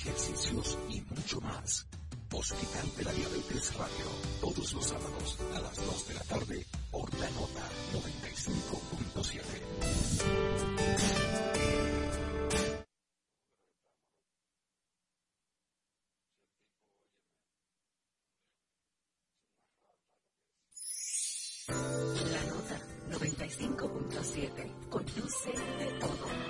ejercicios y mucho más. Hospital de la Diabetes Radio, todos los sábados a las 2 de la tarde por la nota 95.7. La nota 95.7. Conduce de todo.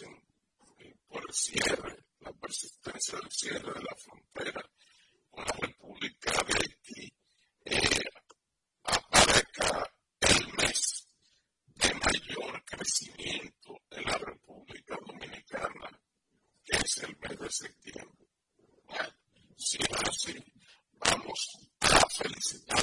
Eh, por el cierre, la persistencia del cierre de la frontera con la República de Haití, eh, aparezca el mes de mayor crecimiento en la República Dominicana, que es el mes de septiembre. Bueno, si es así, vamos a felicitar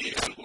Bueno,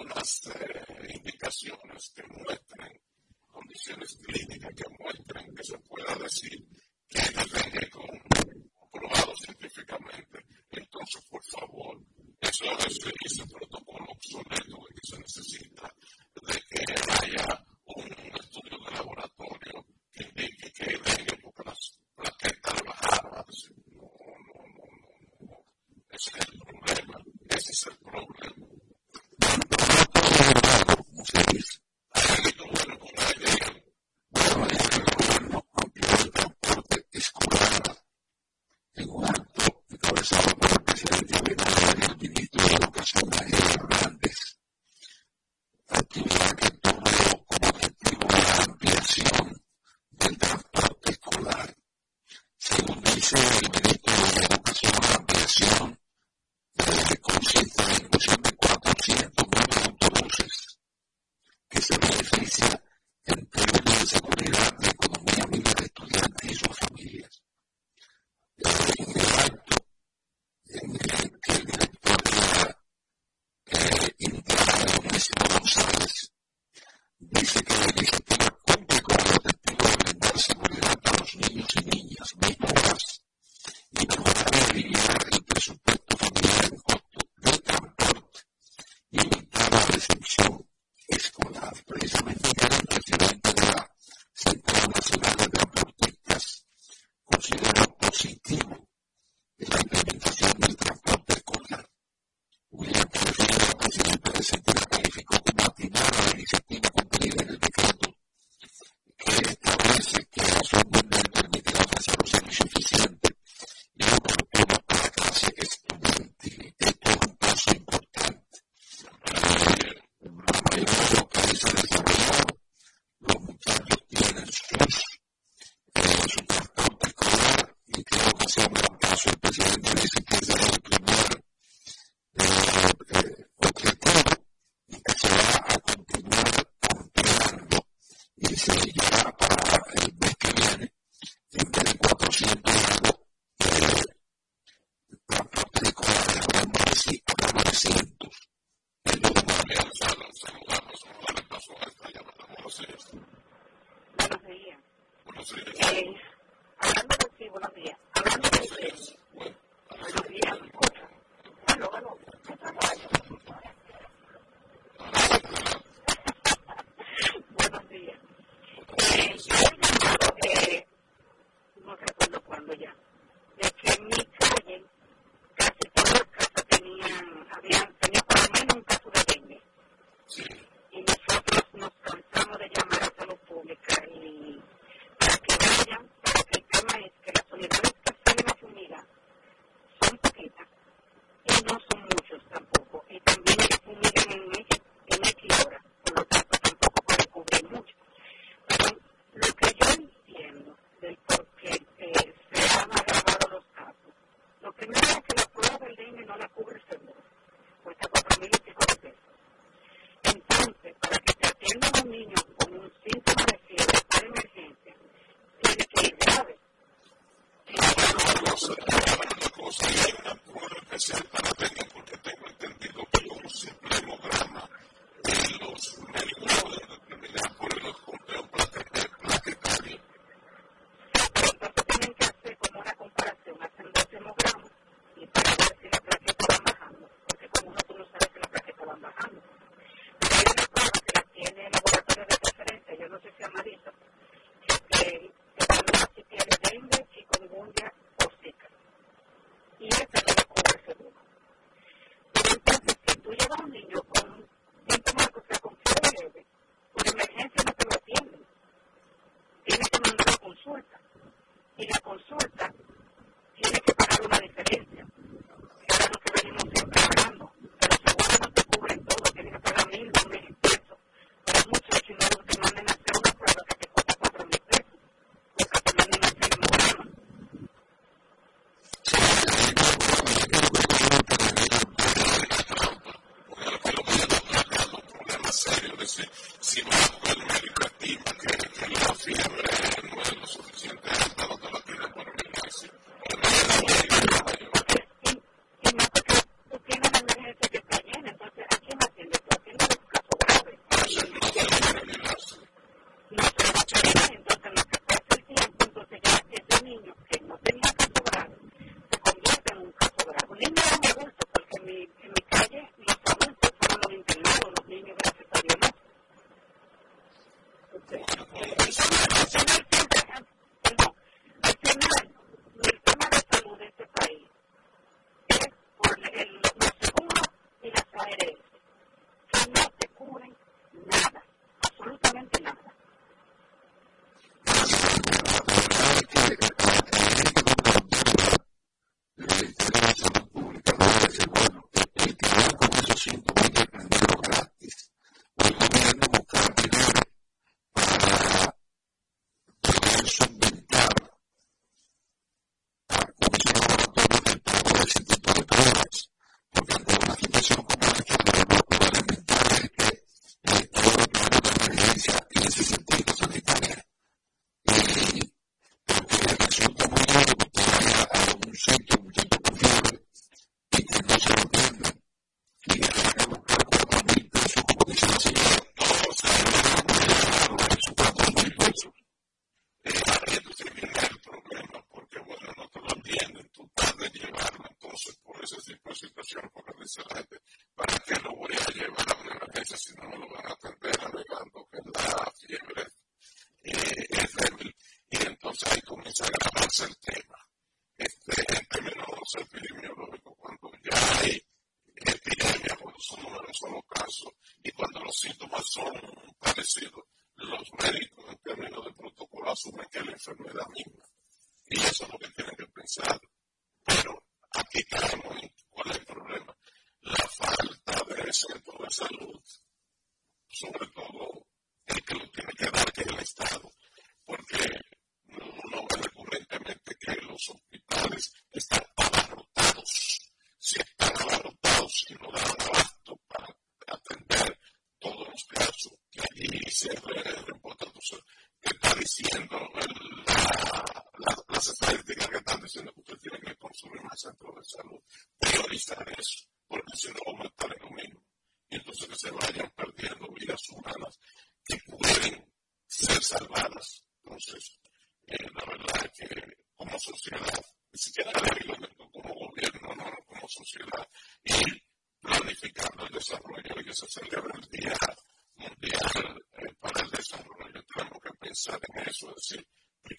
eso, es decir,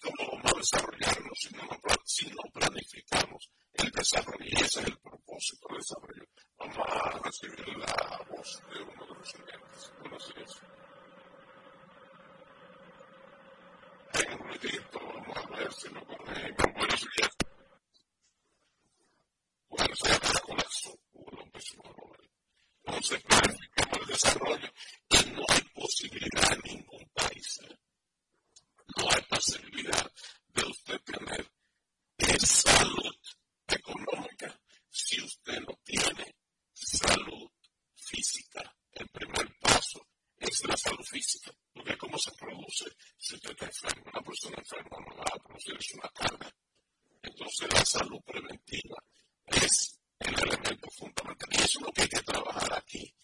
cómo vamos a desarrollarlo si no, planificamos el desarrollo. Y ese es el propósito del desarrollo. Vamos a recibir la voz de uno de los oyentes. Buenos días. En un ratito vamos a ver si lo conectan. Buenos días. Bueno, se llama colapso. Hubo un Entonces planificamos el desarrollo y no hay posibilidad en ningún país. ¿eh? la facilidad de usted tener salud económica si usted no tiene salud física. El primer paso es la salud física, porque cómo se produce si usted está enfermo. Una persona enferma no va a producir una carga. Entonces la salud preventiva es el elemento fundamental. Y eso es lo que hay que trabajar aquí.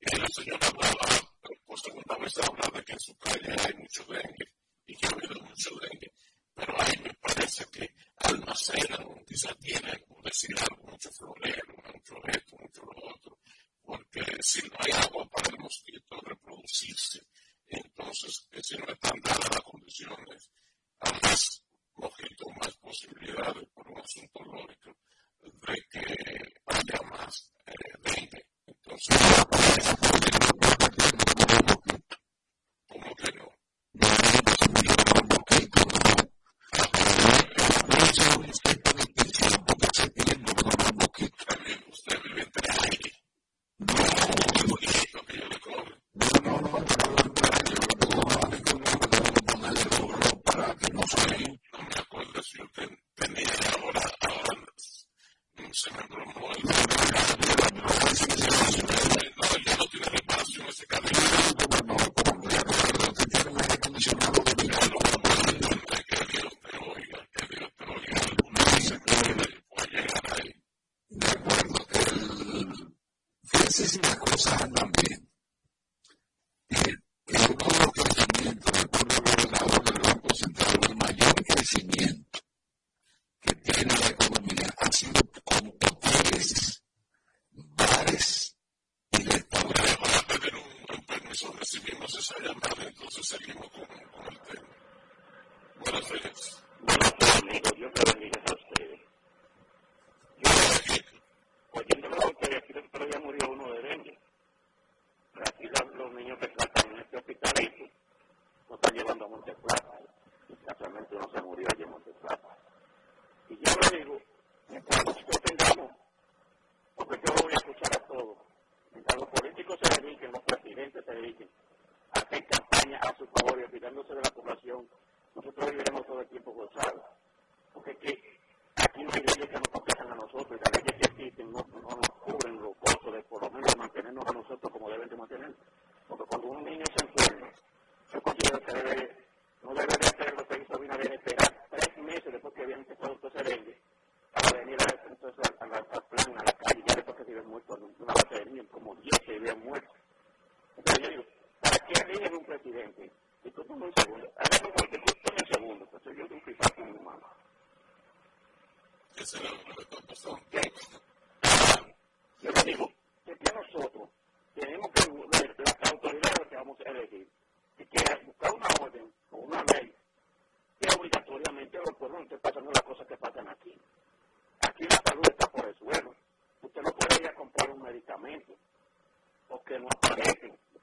Y la señora hablaba, por segunda vez habla de que en su calle hay mucho dengue y que abrieron un museo grande, pero ahí me parece que almacenan, quizás tienen un vecindario con mucho florero, mucho esto, mucho lo otro, porque si no hay agua para el mosquito reproducirse, entonces, si no están dadas las condiciones, a más mosquitos, más posibilidades por un asunto lógico de que haya más dengue. Entonces, ¿cómo que no? se me el no, no tiene reparación ese carro.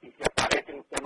y si aparecen, usted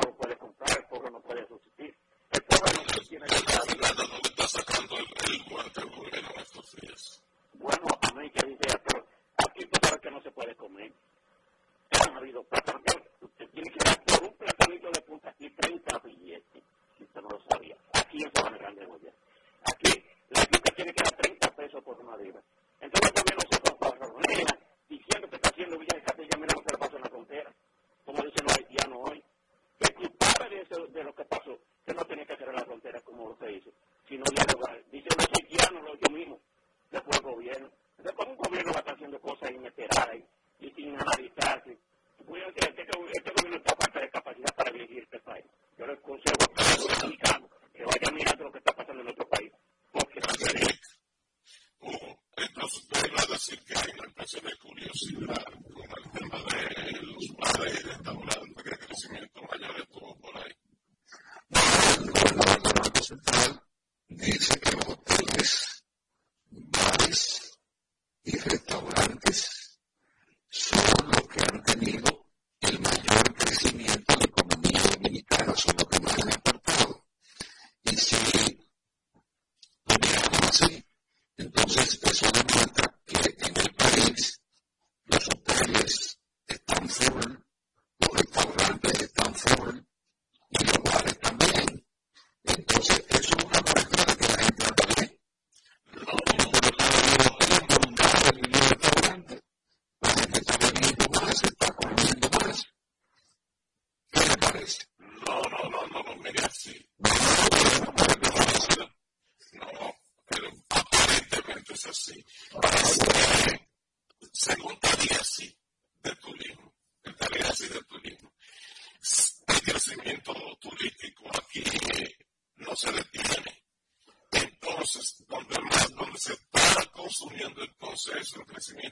ですとですね、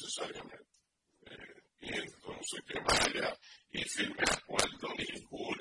de la República. Entonces, si usted está de acuerdo con una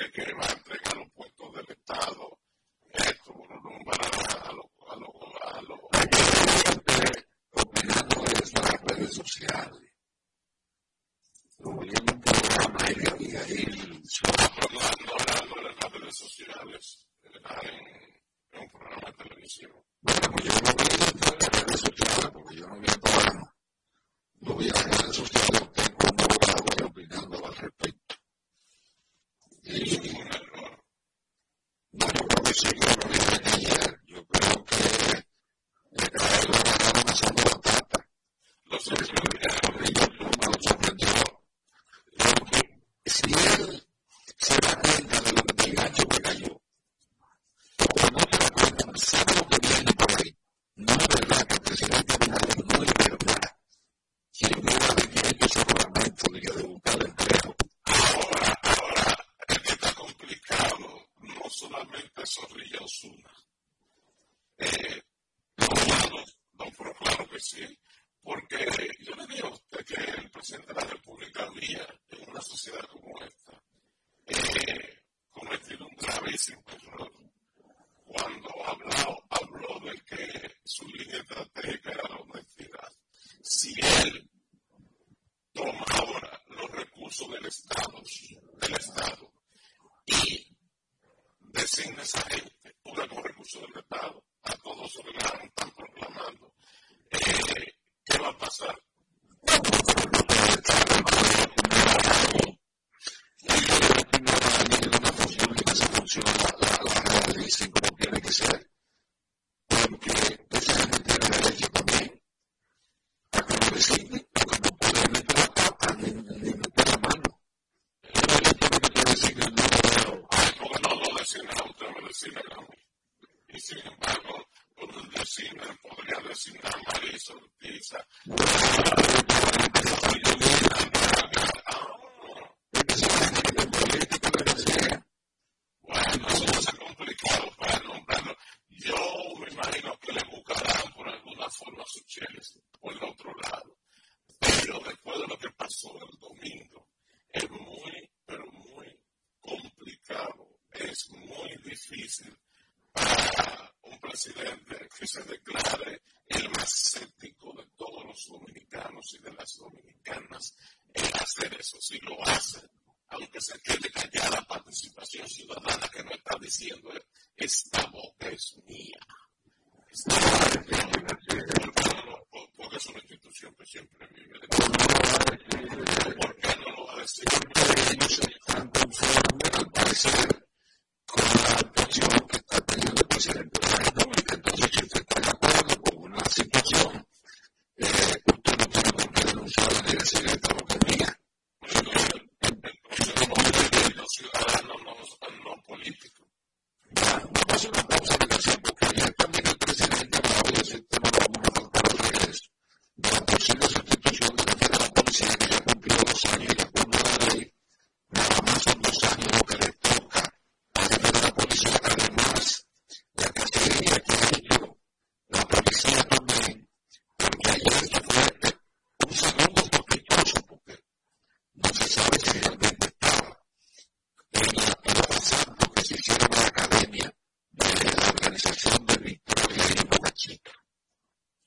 organización de Victoria y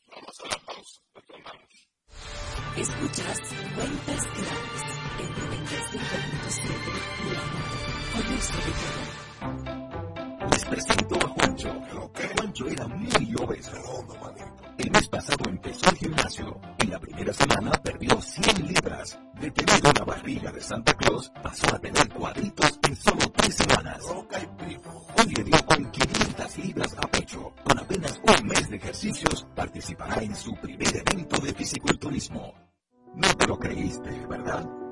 Vamos a la pausa, retornamos. Escuchas Cuentas en 95.7 La Conoce de presentó a Juancho. Juancho era muy obeso. El mes pasado empezó el gimnasio. En la primera semana perdió 100 libras. De tener una barriga de Santa Claus, pasó a tener cuadritos en solo 3 semanas. Hoy le dio con 500 libras a pecho. Con apenas un mes de ejercicios, participará en su primer evento de fisiculturismo. No te lo creíste, ¿verdad?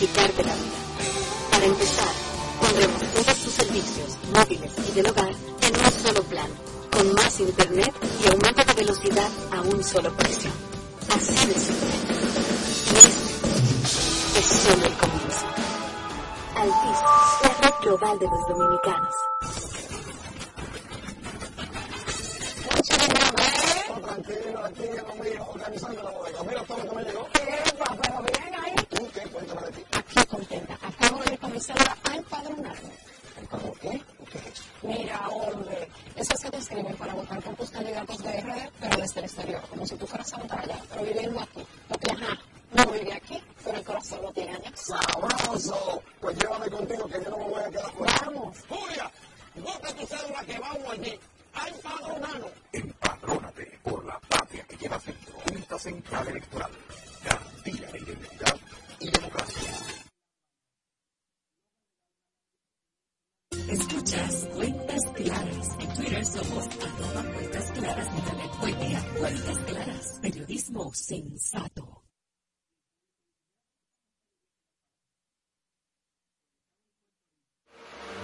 de la vida. Para empezar, pondremos todos tus servicios móviles y del hogar en un solo plan, con más internet y aumento de velocidad a un solo precio. Así de simple. Y este es solo el comienzo. Altis, la red global de los dominicanos. tranquilo, aquí yo organizando la bodega. Mira todo lo que me llegó. ¡Epa, pero bien ¿qué pueden de ti? Aquí contenta. Acabo de comenzar a empadronarme. ¿Empadronarme qué? ¿Qué es eso? Mira, hombre, esas que te escriben para votar por tus candidatos de RD, pero desde el exterior, como si tú fueras a votar allá, pero viviendo aquí. Porque, ajá, no viví aquí, pero el corazón lo tiene allá. ¡Sabroso! Pues llévame contigo que yo no me voy a quedar fuera. ¡Vamos! ¡Julia! ¡Bota tu cédula que vamos allí! ¡A! Empadrónate por la patria que lleva dentro. Junta Central Electoral. Garantía de identidad Escuchas Cuentas Claras. En Twitter somos arroba Cuentas Claras. Hoy día, Cuentas Claras. Periodismo sensato.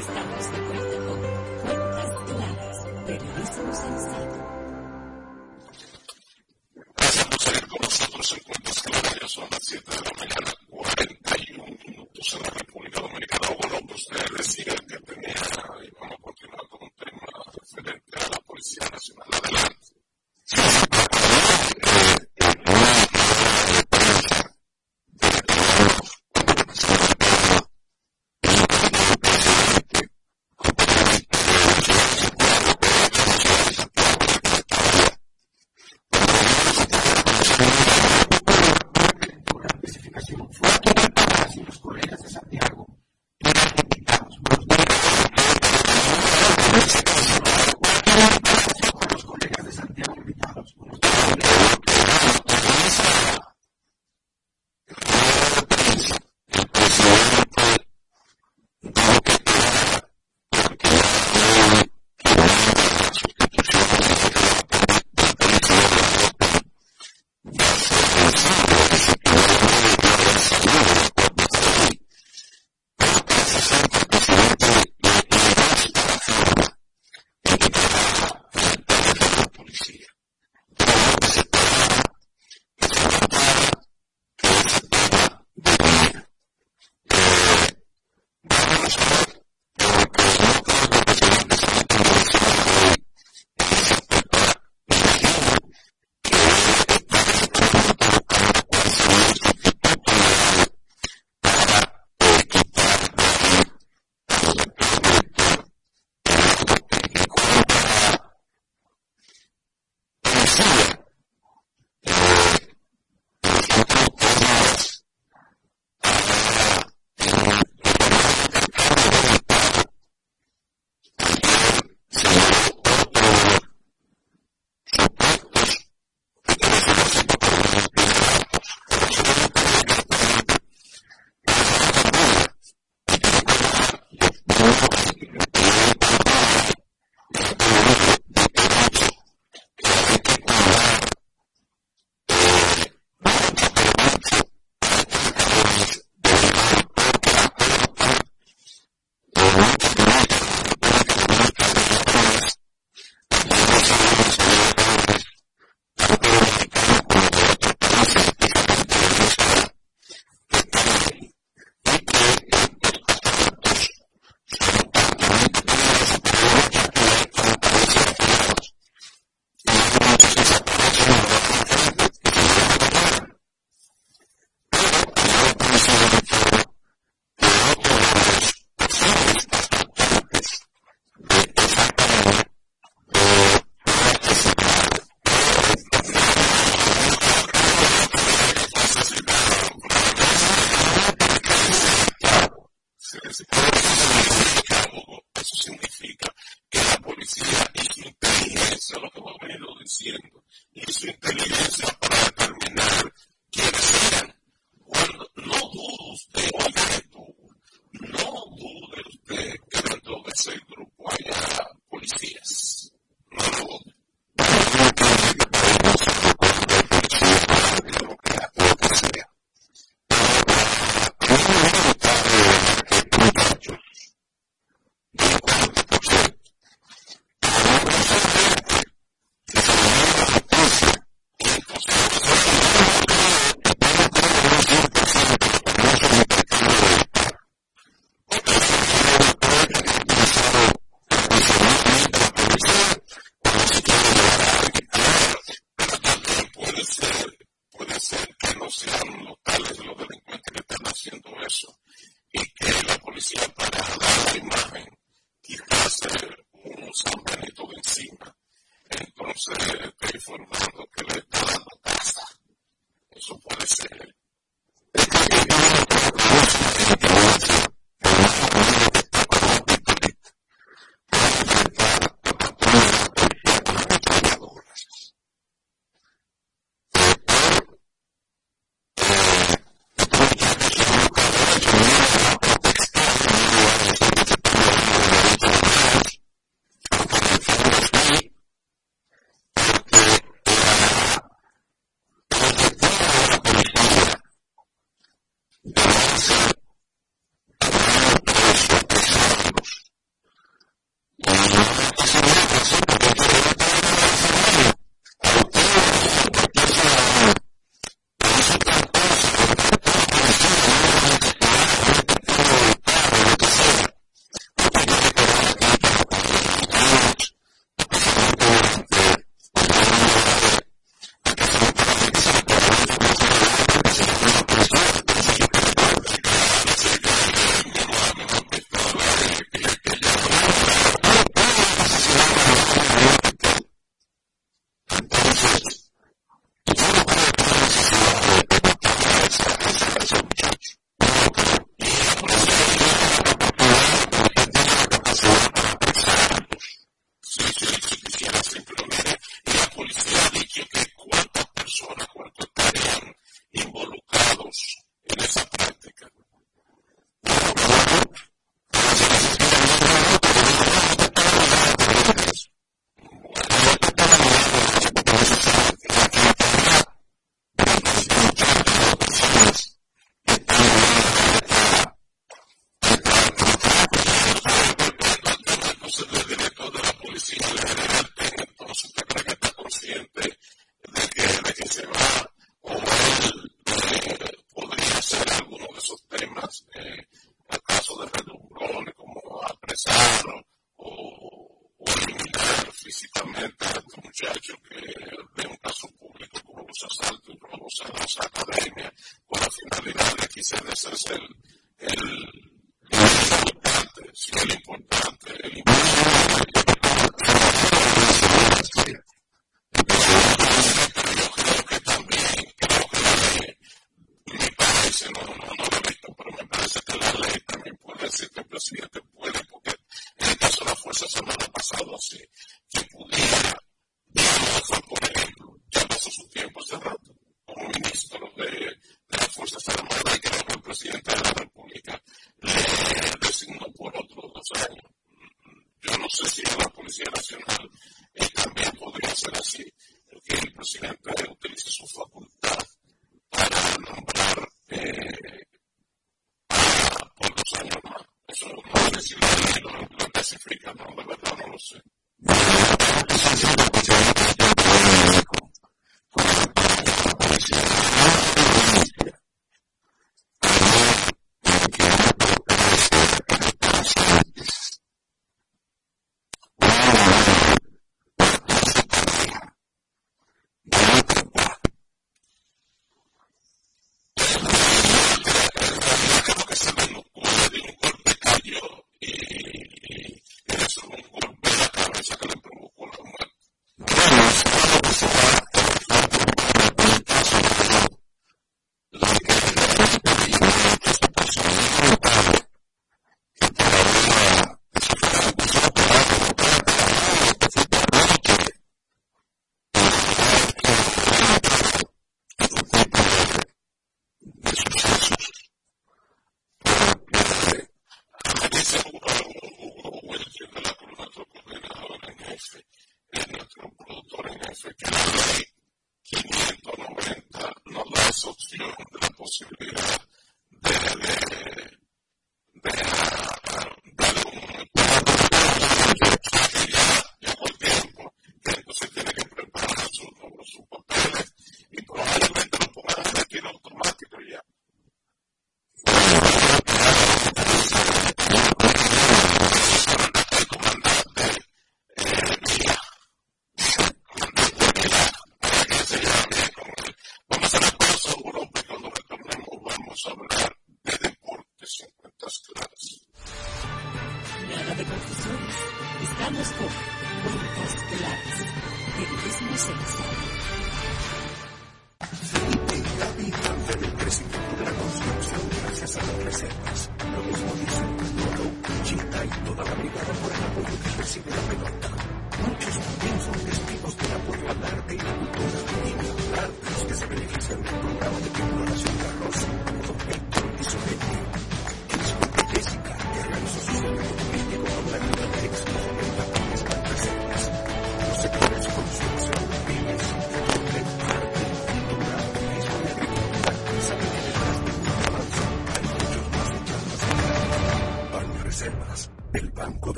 Estamos de vuelta con Cuentas Claras. Periodismo sensato. nosotros en cuentas claras son las 7 de la mañana, 41 minutos en la República Dominicana. Bueno, usted decía que tenía, y vamos a continuar con un tema referente a la Policía Nacional. Adelante. Eh, eh, eh,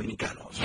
dominicanos.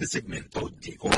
Este segmento llegó.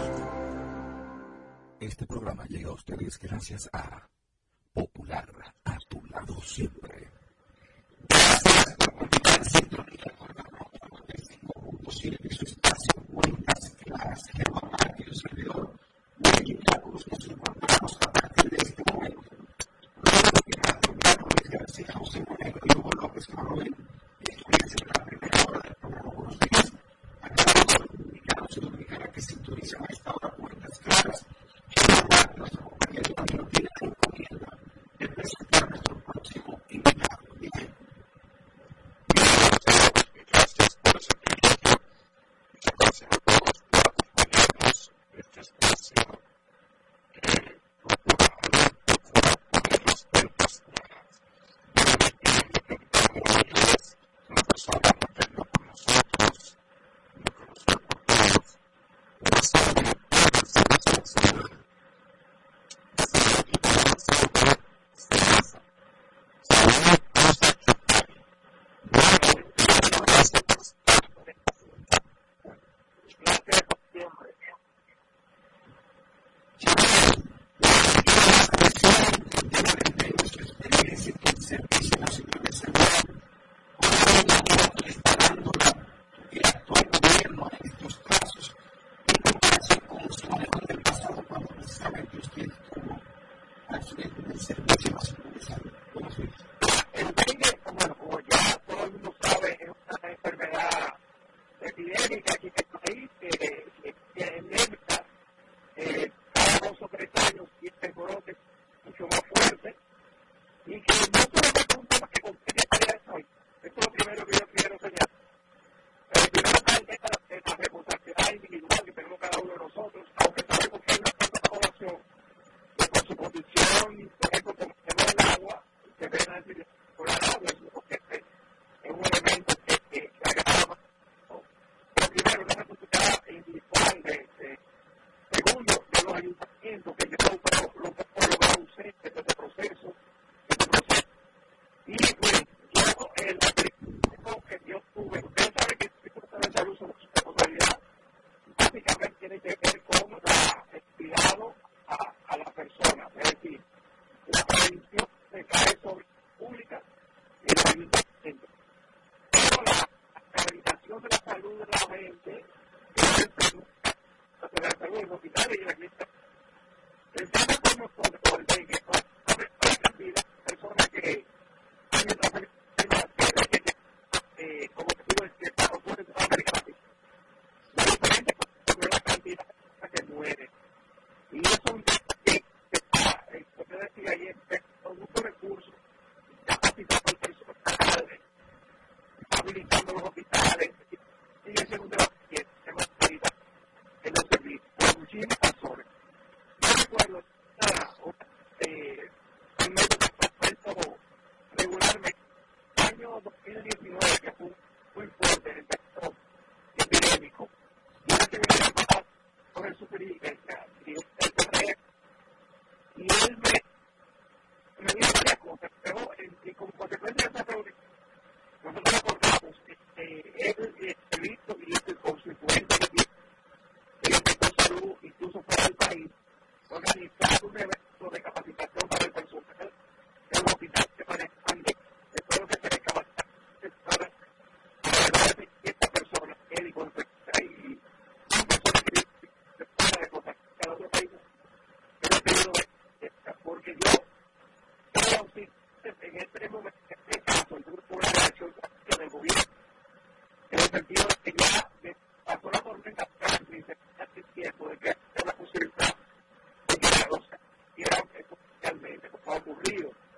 Este programa llega a ustedes gracias a Popular, a tu lado siempre. su síntomas de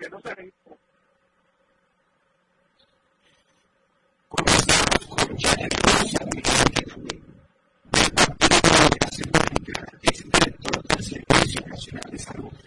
porque no se. Comenzamos con ya la Partido de la Liberación Dominicana, director del Servicio Nacional de Salud.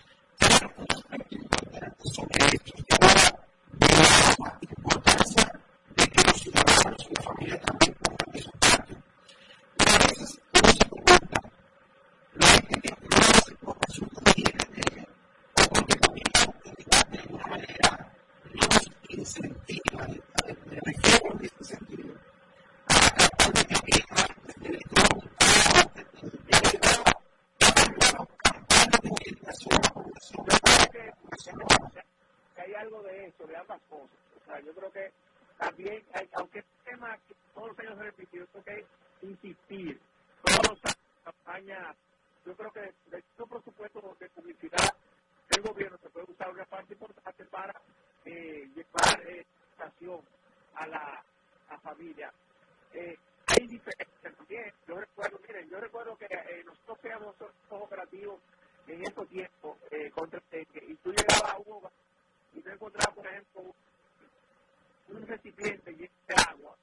cliente y ese agua,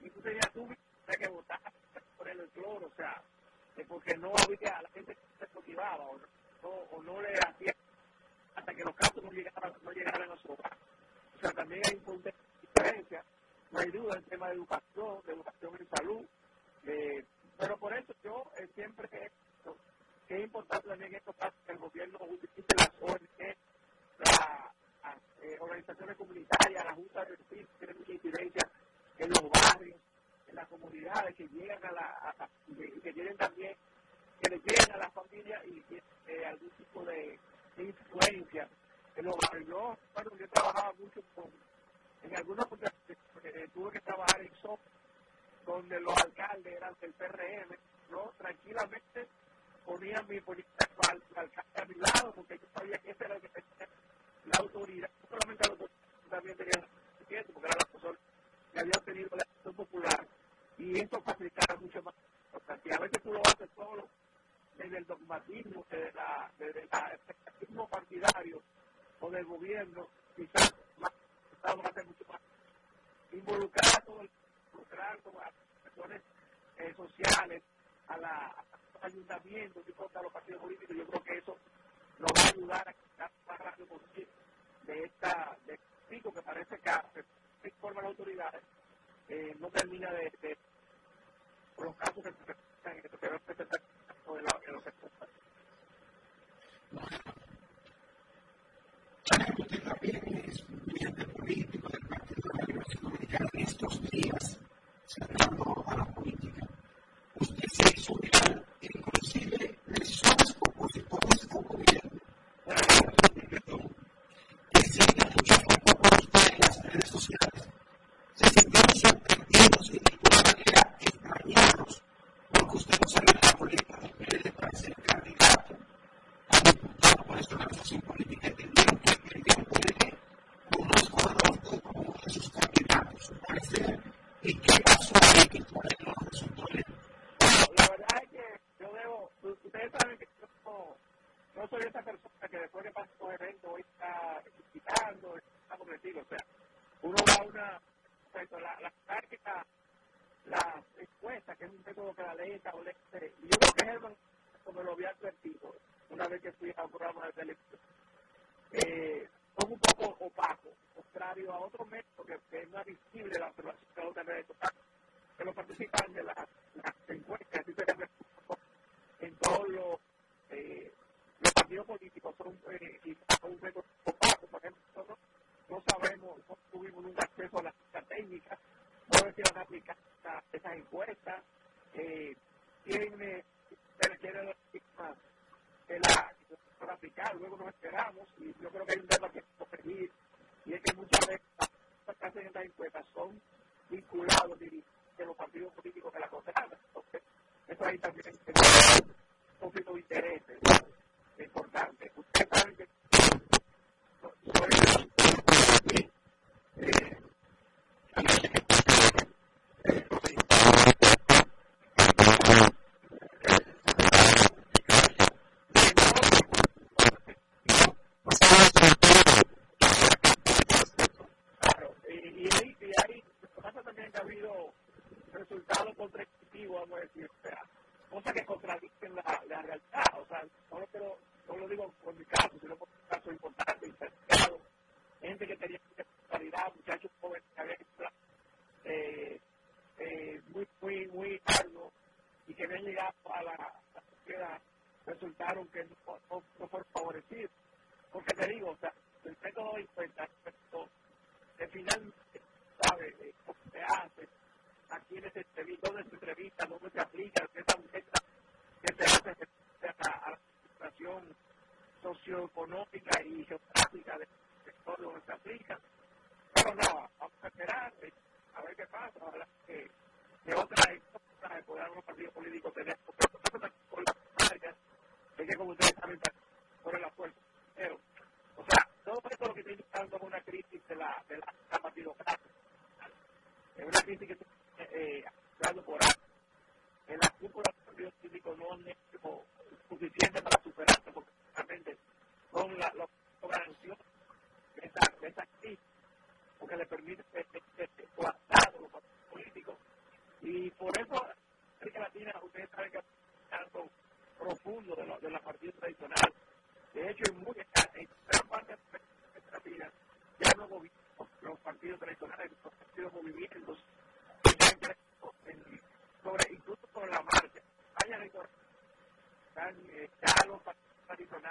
y tú tenías tú que botar por el cloro, o sea, porque no había, la gente se motivaba o no, o no le hacía hasta que los casos no llegaran, no llegaran a su hogar. O sea, también hay una diferencia, no hay duda en el tema de educación. 你那个 Eh, yo creo que Germán, como lo había advertido una vez que fui a un programa de televisión, son un poco opacos, contrario a otros métodos que, es más visible la observación que otra redes sociales, que los participantes de las, las encuestas, así se en todos los, los partidos políticos, son eh, un método opaco, por ejemplo, nosotros no sabemos, no tuvimos nunca acceso a las técnicas, no decían aplicar esas encuestas tiene, tiene la, para aplicar, luego nos esperamos y yo creo que hay un tema que corregir y es que muchas veces las que hacen estas encuestas son vinculados de los partidos políticos que la contratan. Entonces, eso ahí también es un conflicto de intereses importante. Ustedes saben que soy, eh,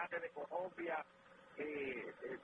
de Colombia, eh, eh,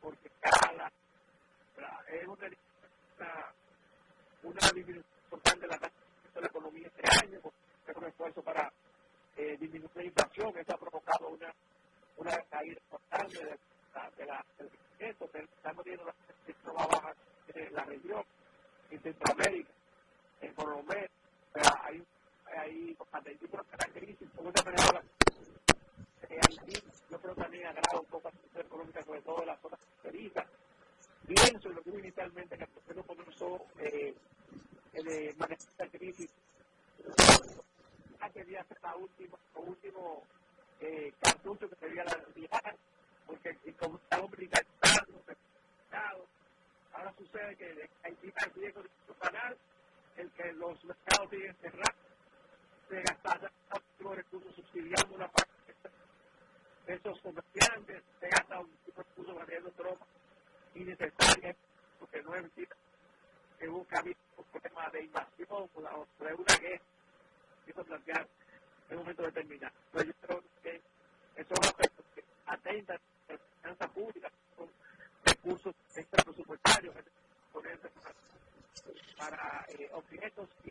porque de manejar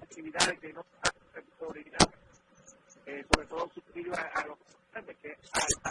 también estos, estos, estos tiempos también sirve para conocer ustedes un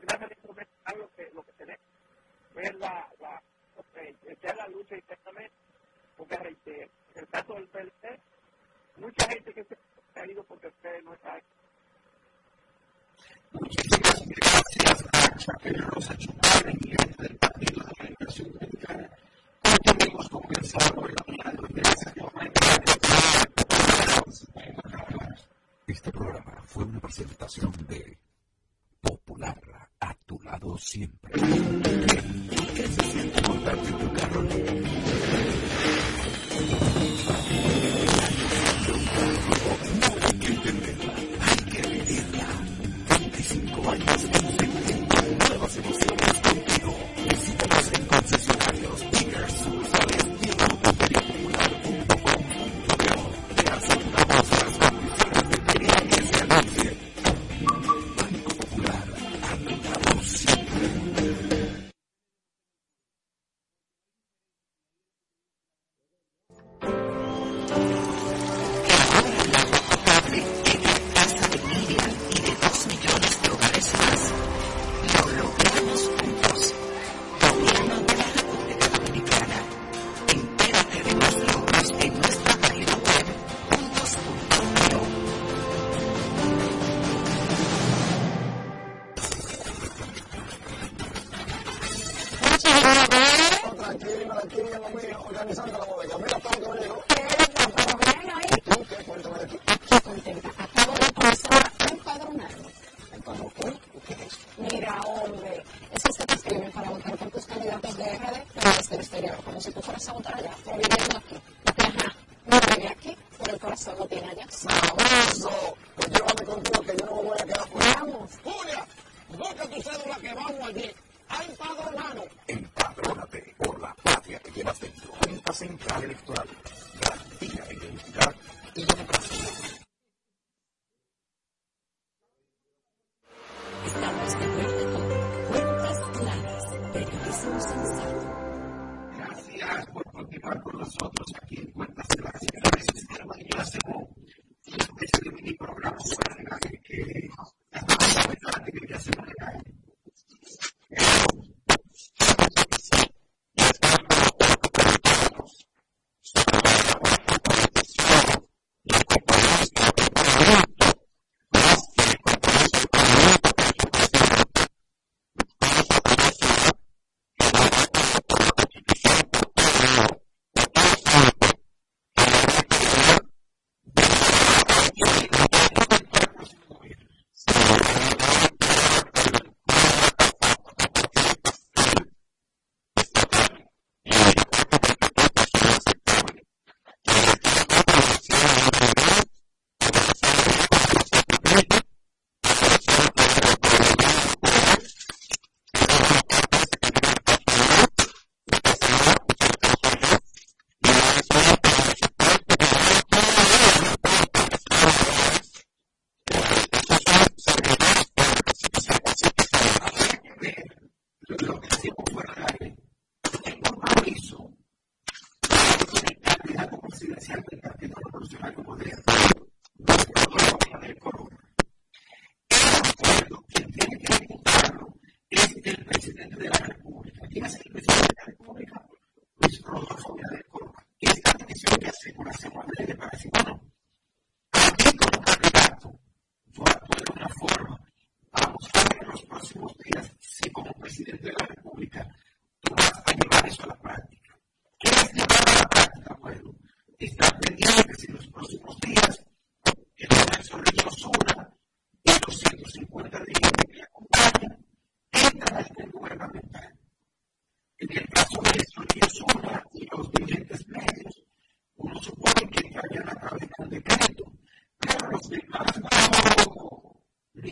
Gracias. que se siente to the carro.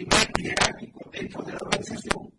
clima jerárquico dentro de la organización.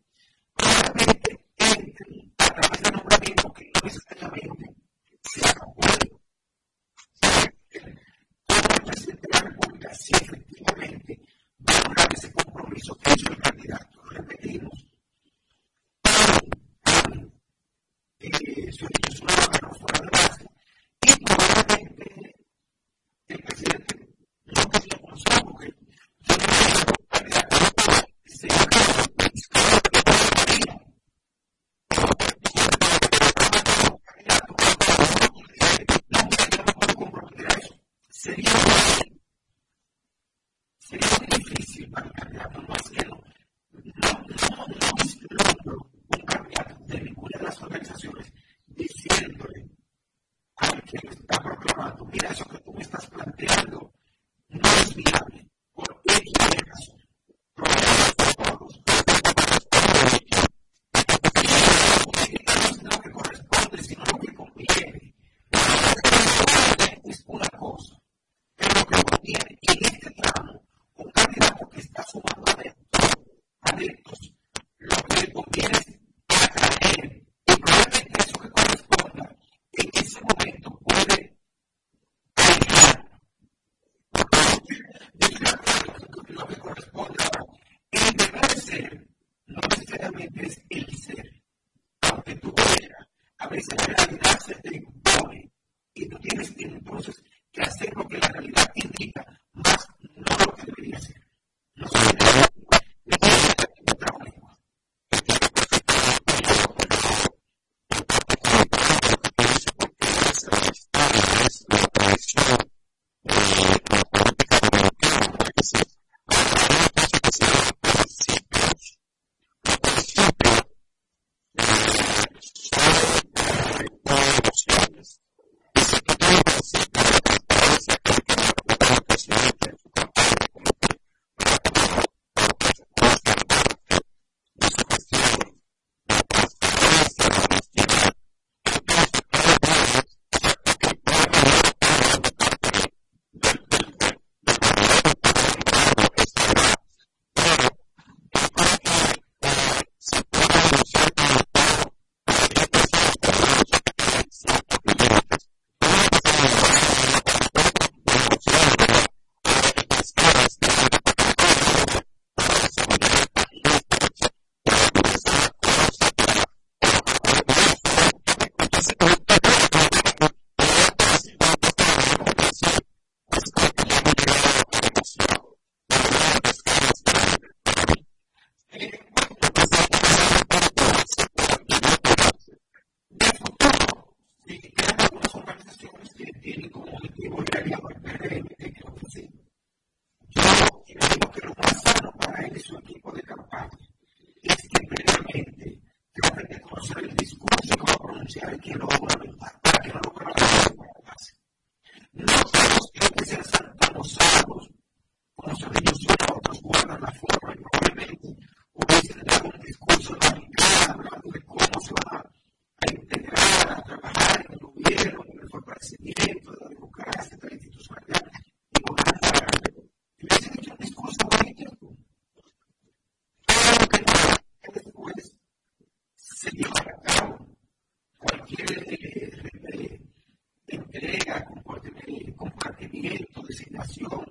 De,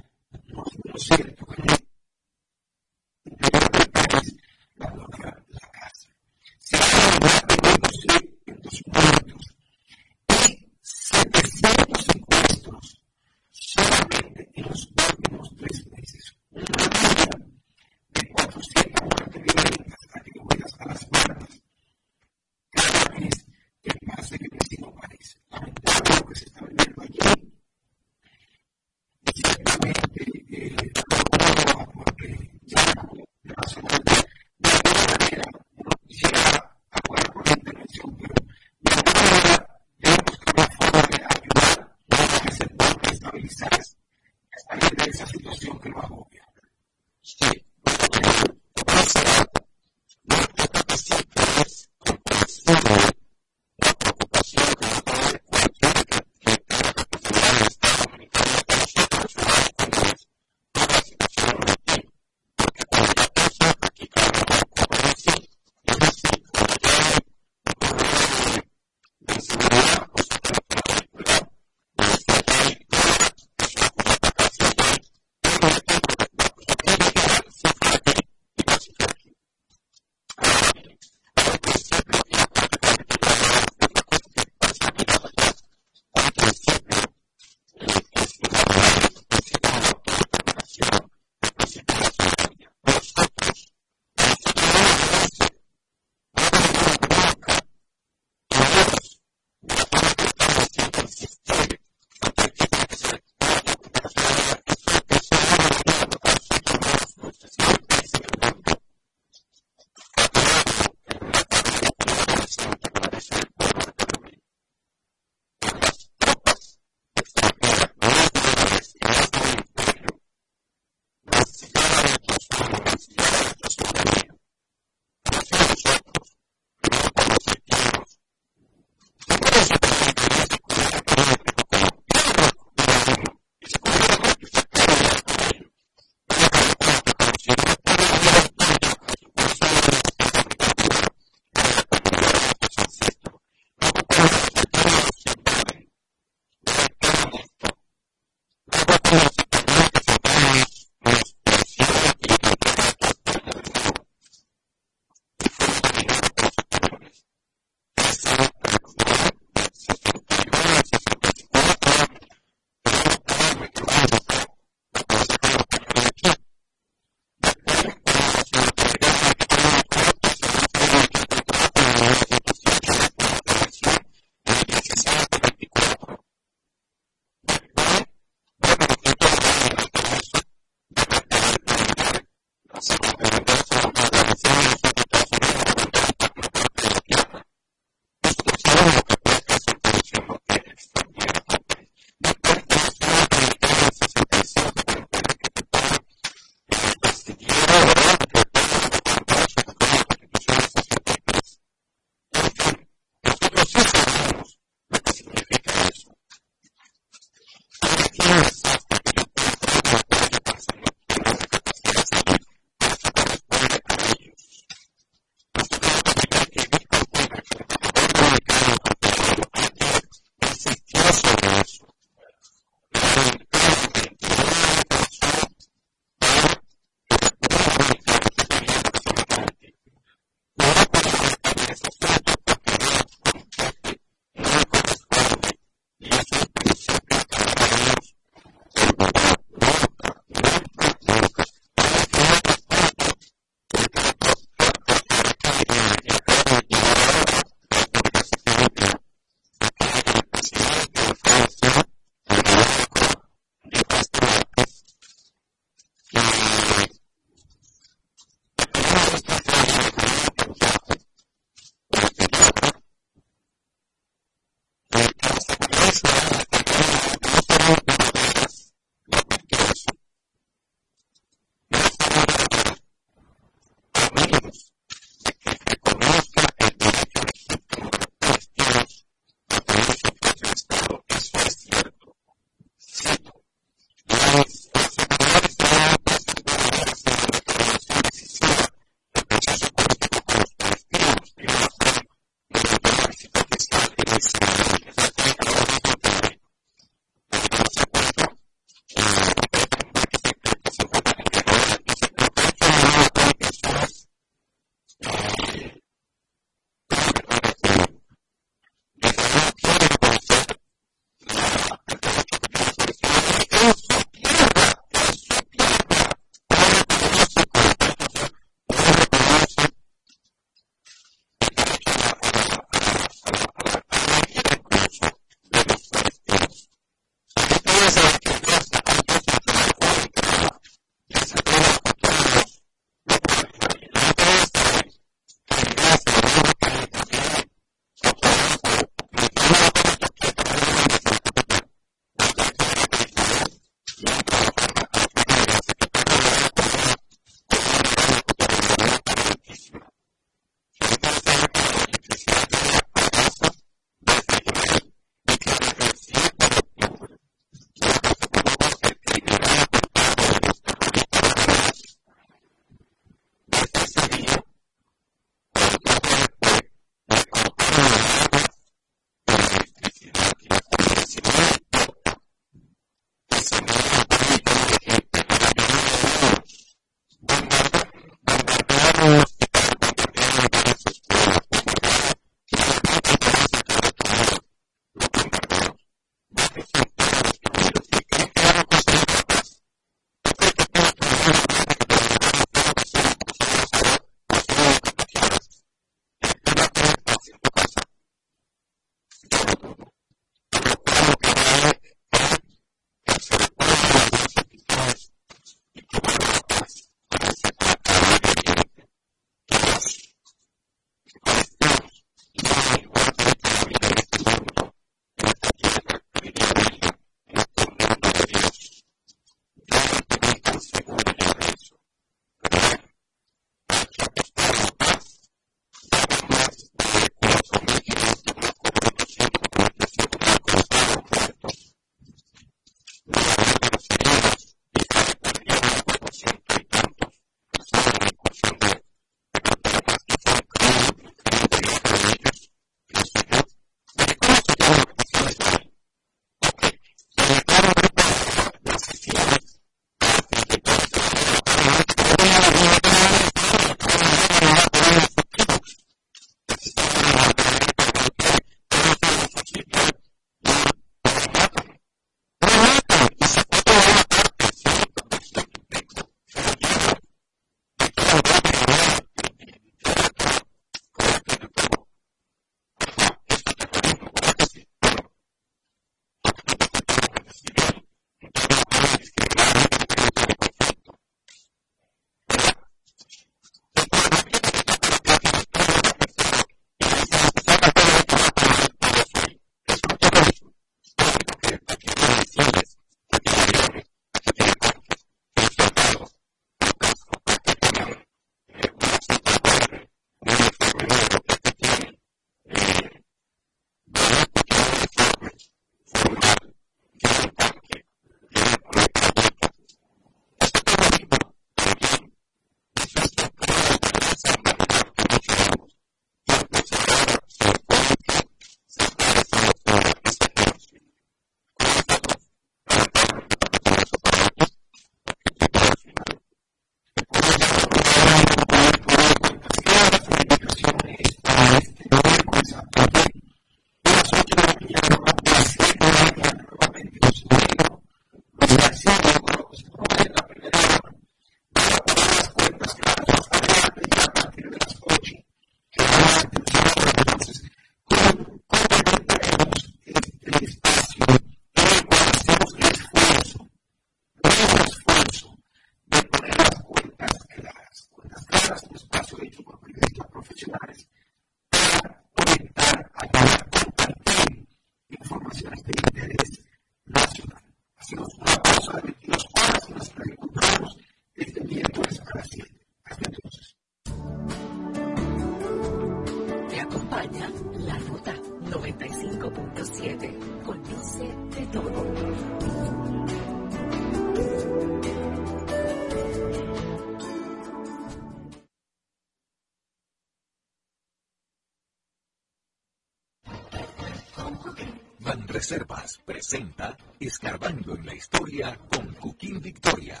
Escarbando en la historia con Coquín Victoria.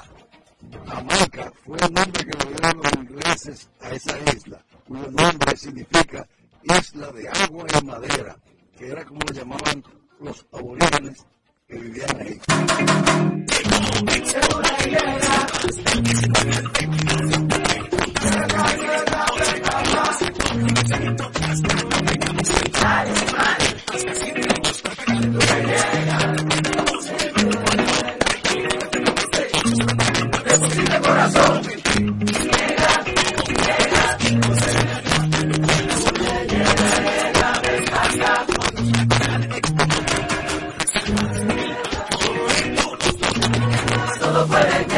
Jamaica fue un todo puede